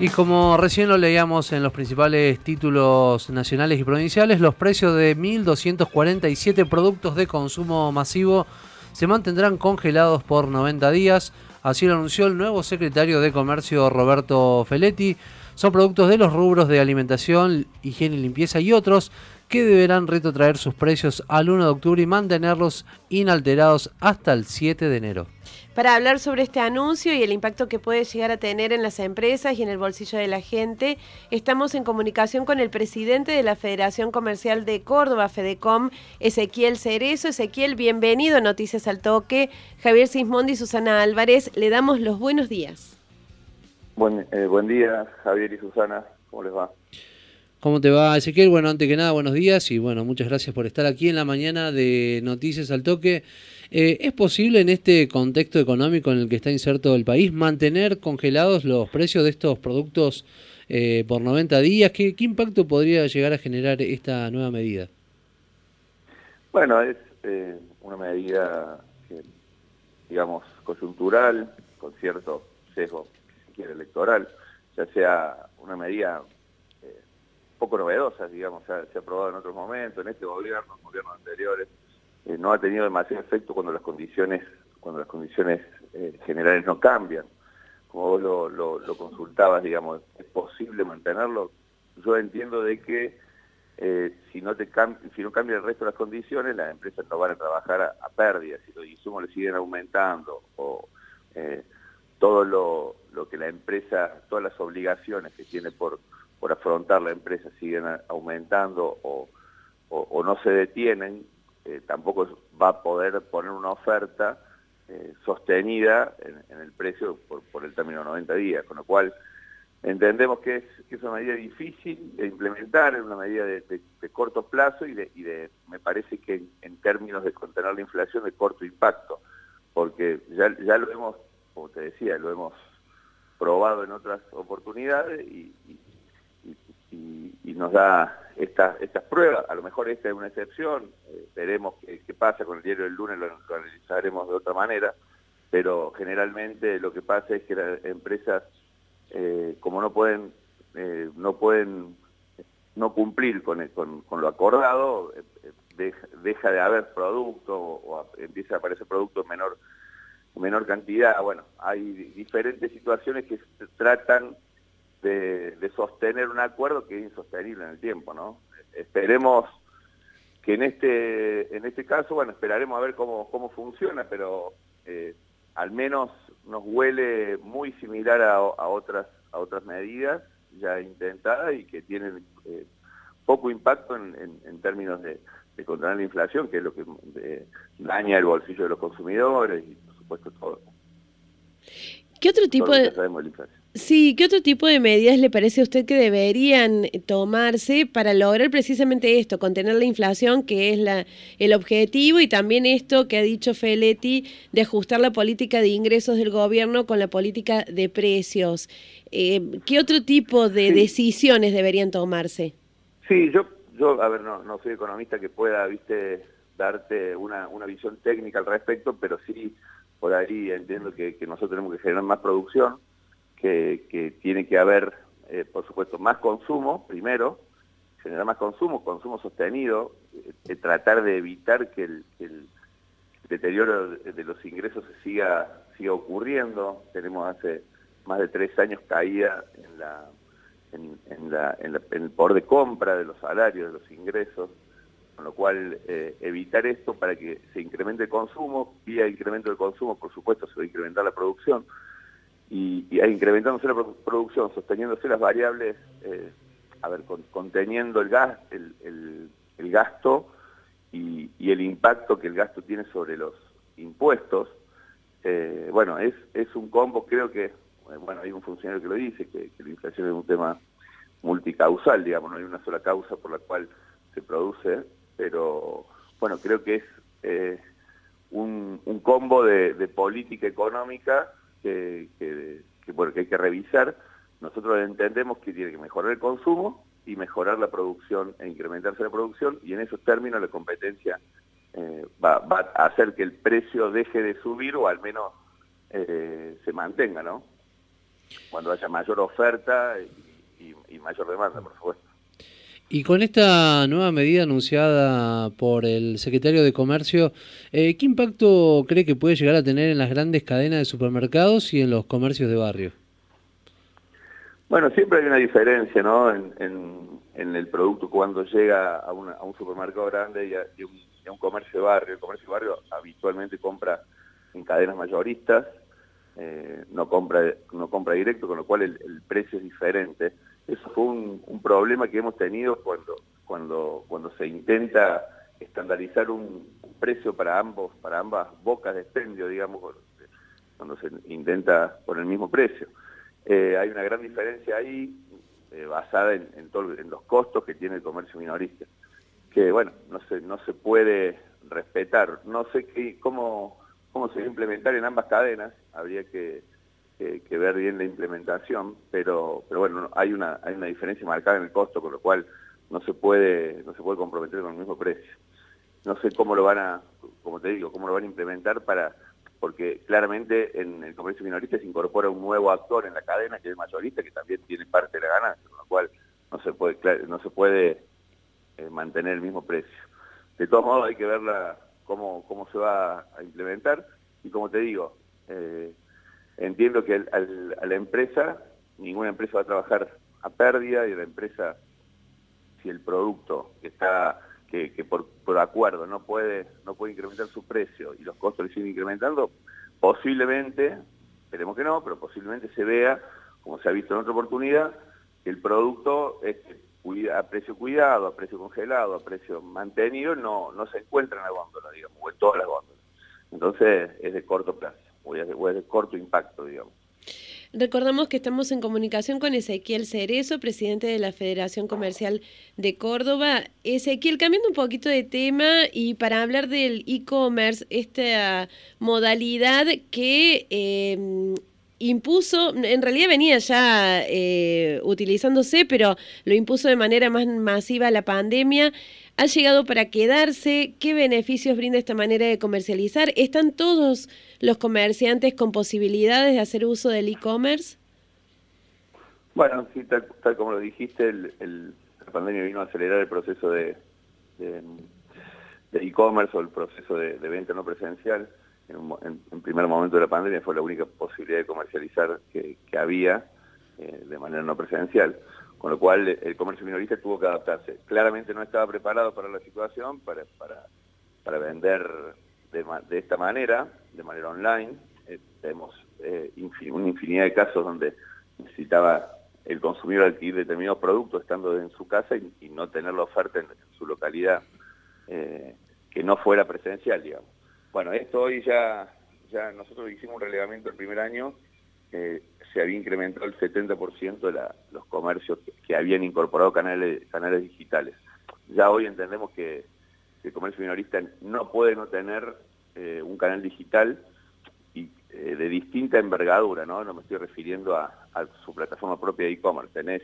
Y como recién lo leíamos en los principales títulos nacionales y provinciales, los precios de 1.247 productos de consumo masivo se mantendrán congelados por 90 días. Así lo anunció el nuevo secretario de Comercio Roberto Feletti. Son productos de los rubros de alimentación, higiene y limpieza y otros que deberán retrotraer sus precios al 1 de octubre y mantenerlos inalterados hasta el 7 de enero. Para hablar sobre este anuncio y el impacto que puede llegar a tener en las empresas y en el bolsillo de la gente, estamos en comunicación con el presidente de la Federación Comercial de Córdoba, FEDECOM, Ezequiel Cerezo. Ezequiel, bienvenido a Noticias al Toque. Javier Sismondi y Susana Álvarez, le damos los buenos días. Buen, eh, buen día, Javier y Susana. ¿Cómo les va? ¿Cómo te va, Ezequiel? Bueno, antes que nada, buenos días y bueno, muchas gracias por estar aquí en la mañana de Noticias al Toque. Eh, ¿Es posible en este contexto económico en el que está inserto el país mantener congelados los precios de estos productos eh, por 90 días? ¿Qué, impacto podría llegar a generar esta nueva medida? Bueno, es eh, una medida, digamos, coyuntural, con cierto sesgo, si quiere, electoral, ya sea una medida poco novedosas, digamos, se ha, aprobado en otros momentos, en este gobierno, en gobiernos anteriores, eh, no ha tenido demasiado efecto cuando las condiciones, cuando las condiciones eh, generales no cambian. Como vos lo, consultabas, digamos, ¿es posible mantenerlo? Yo entiendo de que eh, si, no te cambia el resto de las condiciones, las empresas no van a trabajar a, pérdidas, si los insumos le siguen aumentando o todo lo que la empresa, todas las obligaciones que tiene por por afrontar la empresa siguen aumentando o, no se detienen, eh, tampoco va a poder poner una oferta eh, sostenida en, el precio por, el término de 90 días, con lo cual entendemos que es, una medida difícil de implementar, es una medida de, corto plazo y, de, me parece que en, términos de contener la inflación de corto impacto, porque ya, ya lo hemos, como te decía, lo hemos probado en otras oportunidades y, nos da estas pruebas. A lo mejor esta es una excepción, eh, veremos qué, pasa con el diario del lunes, lo, analizaremos de otra manera, pero generalmente lo que pasa es que las empresas, eh, como no pueden, eh, no pueden no cumplir con, con, lo acordado, deja, de haber producto o, empieza a aparecer producto en menor, menor cantidad. Bueno, hay diferentes situaciones que tratan de, sostener un acuerdo que es insostenible en el tiempo, ¿no? Esperemos que en este, en este caso, bueno, esperaremos a ver cómo, cómo funciona, pero eh, al menos nos huele muy similar a, otras, a otras medidas ya intentadas y que tienen eh, poco impacto en, términos de, controlar la inflación, que es lo que daña el bolsillo de los consumidores y por supuesto todo. ¿Qué otro tipo de... Sí, ¿qué otro tipo de medidas le parece a usted que deberían tomarse para lograr precisamente esto, contener la inflación, que es la, el objetivo, y también esto que ha dicho Feletti de ajustar la política de ingresos del gobierno con la política de precios? Eh, ¿Qué otro tipo de decisiones deberían tomarse? Sí, yo, yo a ver, no, no soy economista que pueda, viste, darte una, una visión técnica al respecto, pero sí por ahí entiendo que, nosotros tenemos que generar más producción que, tiene que haber, eh, por supuesto, más consumo, primero, generar más consumo, consumo sostenido, eh, tratar de evitar que el, deterioro de los ingresos siga, siga ocurriendo. Tenemos hace más de tres años caída en, la, en, la, en, el poder de compra de los salarios, de los ingresos, con lo cual eh, evitar esto para que se incremente el consumo, vía incremento del consumo, por supuesto, se va a incrementar la producción, y, y incrementándose la producción, sosteniéndose las variables, eh, a ver, conteniendo el, gas, el, el, gasto y, el impacto que el gasto tiene sobre los impuestos, eh, bueno, es, es un combo, creo que, bueno, hay un funcionario que lo dice, que, la inflación es un tema multicausal, digamos, no hay una sola causa por la cual se produce, pero bueno, creo que es eh, un, combo de, de política económica que, que, hay que revisar. Nosotros entendemos que tiene que mejorar el consumo y mejorar la producción e incrementarse la producción y en esos términos la competencia eh, va, a hacer que el precio deje de subir o al menos eh, se mantenga, ¿no? cuando haya mayor oferta y, mayor demanda, por supuesto. Y con esta nueva medida anunciada por el secretario de Comercio, eh, ¿qué impacto cree que puede llegar a tener en las grandes cadenas de supermercados y en los comercios de barrio? Bueno, siempre hay una diferencia ¿no? en, el producto cuando llega a, un supermercado grande y a, un, comercio de barrio. El comercio de barrio habitualmente compra en cadenas mayoristas, eh, no, compra, no compra directo, con lo cual el, precio es diferente. Eso fue un, problema que hemos tenido cuando, cuando, cuando se intenta estandarizar un, precio para ambos, para ambas bocas de expendio, digamos, cuando se intenta por el mismo precio. Eh, hay una gran diferencia ahí eh, basada en, los costos que tiene el comercio minorista, que bueno, no se, no se puede respetar. No sé qué, cómo, cómo se va a implementar en ambas cadenas, habría que, ver bien la implementación, pero, pero bueno, hay una, hay una diferencia marcada en el costo, con lo cual no se puede, no se puede comprometer con el mismo precio. No sé cómo lo van a, como te digo, cómo lo van a implementar para porque claramente en el comercio minorista se incorpora un nuevo actor en la cadena, que es mayorista, que también tiene parte de la ganancia, con lo cual no se puede, no se puede eh, mantener el mismo precio. De todos modos hay que ver cómo, cómo se va a implementar y como te digo, eh, entiendo que a la empresa, ninguna empresa va a trabajar a pérdida y la empresa, si el producto está que, por, acuerdo no puede, no puede incrementar su precio y los costos le siguen incrementando, posiblemente, esperemos que no, pero posiblemente se vea, como se ha visto en otra oportunidad, que el producto a precio cuidado, a precio congelado, a precio mantenido, no, no se encuentra en la góndola, digamos, o en todas las góndolas. Entonces es de corto plazo, corto impacto, digamos. Recordamos que estamos en comunicación con Ezequiel Cerezo, presidente de la Federación Comercial de Córdoba. Ezequiel, cambiando un poquito de tema y para hablar del e-commerce, esta modalidad que em, impuso, en realidad venía ya eh, utilizándose, pero lo impuso de manera más masiva la pandemia. ¿Ha llegado para quedarse? ¿Qué beneficios brinda esta manera de comercializar? ¿Están todos los comerciantes con posibilidades de hacer uso del e-commerce? Bueno, sí, tal, como lo dijiste, el, la pandemia vino a acelerar el proceso de e-commerce o el proceso de, venta no presencial. En, en, primer momento de la pandemia fue la única posibilidad de comercializar que, había eh, de manera no presencial con lo cual el comercio minorista tuvo que adaptarse. Claramente no estaba preparado para la situación, para, para, vender de, esta manera, de manera online. Eh, tenemos eh, una infinidad de casos donde necesitaba el consumidor adquirir determinados productos estando en su casa y, no tener la oferta en, su localidad eh, que no fuera presencial, digamos. Bueno, esto hoy ya, ya nosotros hicimos un relevamiento el primer año se había incrementado el 70% de los comercios que, habían incorporado canales, canales digitales. Ya hoy entendemos que el comercio minorista no puede no tener eh, un canal digital y, eh, de distinta envergadura, ¿no? No me estoy refiriendo a, su plataforma propia de e-commerce. Tenés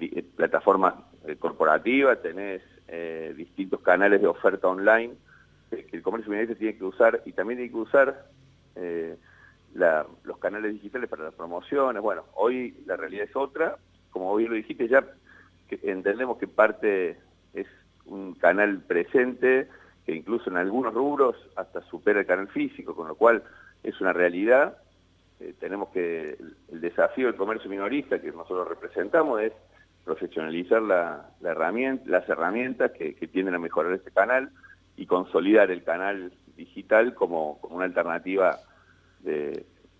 eh, plataforma corporativa, tenés distintos canales de oferta online el comercio minorista tiene que usar y también tiene que usar los canales digitales para las promociones. Bueno, hoy la realidad es otra. Como bien lo dijiste, ya entendemos que parte es un canal presente, que incluso en algunos rubros hasta supera el canal físico, con lo cual es una realidad. Eh, tenemos que, el desafío del comercio minorista que nosotros representamos es profesionalizar la, herramienta, las herramientas que, tienden a mejorar este canal y consolidar el canal digital como, como una alternativa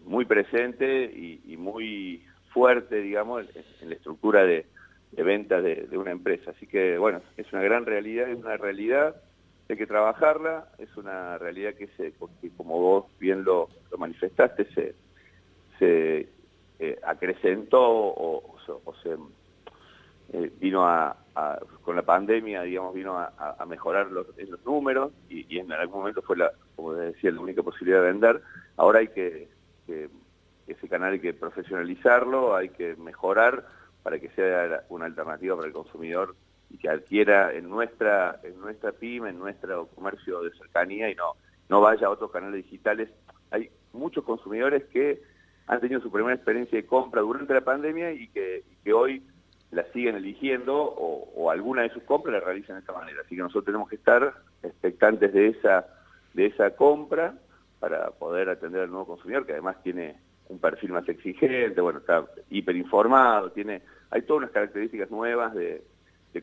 muy presente y, muy fuerte, digamos, en, la estructura de, ventas de, una empresa. Así que, bueno, es una gran realidad, es una realidad, hay que trabajarla, es una realidad que, se, como vos bien lo, manifestaste, se, se eh, acrecentó o, se eh, vino a, con la pandemia, digamos, vino a, mejorar los, números y, en algún momento fue, la, como decía, la única posibilidad de vender. Ahora hay que, ese canal hay que profesionalizarlo, hay que mejorar para que sea una alternativa para el consumidor y que adquiera en nuestra en nuestra pyme, en nuestro comercio de cercanía y no no vaya a otros canales digitales. Hay muchos consumidores que han tenido su primera experiencia de compra durante la pandemia y que, que hoy la siguen eligiendo o, alguna de sus compras la realizan de esta manera. Así que nosotros tenemos que estar expectantes de esa, de esa compra para poder atender al nuevo consumidor, que además tiene un perfil más exigente, bueno, está hiperinformado, tiene, hay todas unas características nuevas de,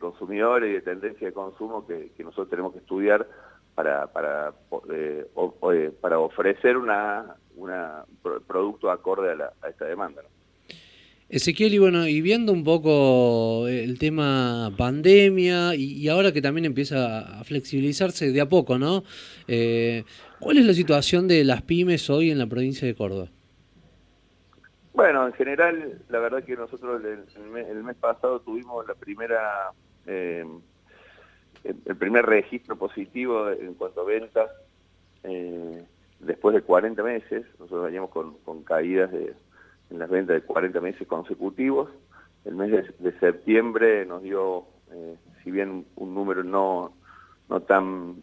consumidores y de tendencia de consumo que, nosotros tenemos que estudiar para, para, eh, eh, para ofrecer una, una producto acorde a, esta demanda. Ezequiel, y bueno, y viendo un poco el tema pandemia y, ahora que también empieza a flexibilizarse de a poco, ¿no? Eh, ¿Cuál es la situación de las pymes hoy en la provincia de Córdoba? Bueno, en general, la verdad que nosotros el, mes, pasado tuvimos la primera, eh, el, primer registro positivo en cuanto a ventas eh, después de 40 meses. Nosotros veníamos con caídas de en las ventas de 40 meses consecutivos. El mes de, septiembre nos dio, eh, si bien un número no, no tan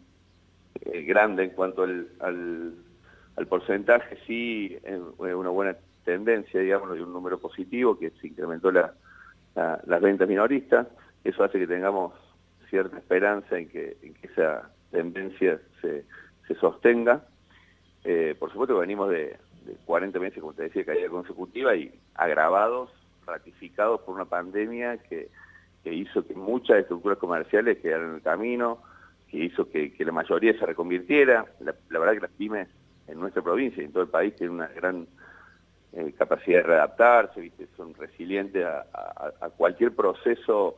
eh, grande en cuanto al, al, porcentaje, sí eh, una buena tendencia, digamos, de un número positivo, que se incrementó la, las ventas minoristas. Eso hace que tengamos cierta esperanza en que, en que esa tendencia se, se sostenga. por supuesto que venimos de, de 40 meses, como te decía, caída consecutiva y agravados, ratificados por una pandemia que, hizo que muchas estructuras comerciales quedaran en el camino, que hizo que, la mayoría se reconvirtiera. La, verdad que las pymes en nuestra provincia y en todo el país tienen una gran eh, capacidad de readaptarse, ¿viste? son resilientes a, cualquier proceso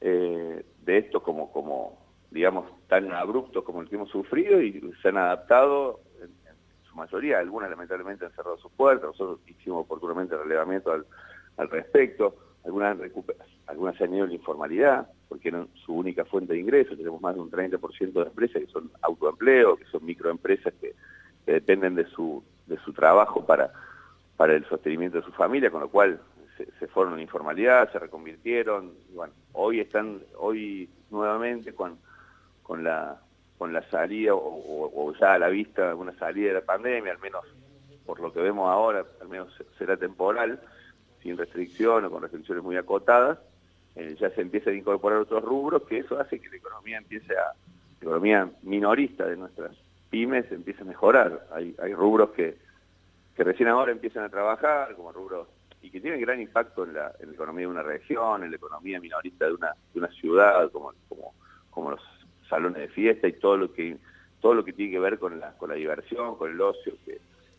eh, de esto como, como, digamos, tan abrupto como el que hemos sufrido y se han adaptado mayoría, algunas lamentablemente han cerrado sus puertas, nosotros hicimos oportunamente relevamiento al, respecto, algunas, algunas se han ido en la informalidad, porque eran su única fuente de ingresos, tenemos más de un 30% de empresas que son autoempleo, que son microempresas que, dependen de su, de su trabajo para, para el sostenimiento de su familia, con lo cual se, fueron en informalidad, se reconvirtieron, bueno, hoy están, hoy nuevamente con, con la con la salida o, ya a la vista una salida de la pandemia, al menos por lo que vemos ahora, al menos será temporal, sin restricciones o con restricciones muy acotadas, eh, ya se empiezan a incorporar otros rubros, que eso hace que la economía empiece a, la economía minorista de nuestras pymes empiece a mejorar. Hay, hay rubros que, que recién ahora empiezan a trabajar, como rubros, y que tienen gran impacto en la, en la economía de una región, en la economía minorista de una, de una ciudad, como, como, como los salones de fiesta y todo lo que todo lo que tiene que ver con la, con la diversión, con el ocio, que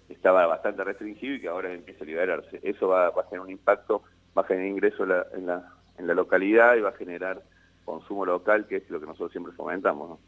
estaba bastante restringido y que ahora empieza a liberarse. Eso va, a tener un impacto, va a generar ingreso en la, en la, en la localidad y va a generar consumo local, que es lo que nosotros siempre fomentamos.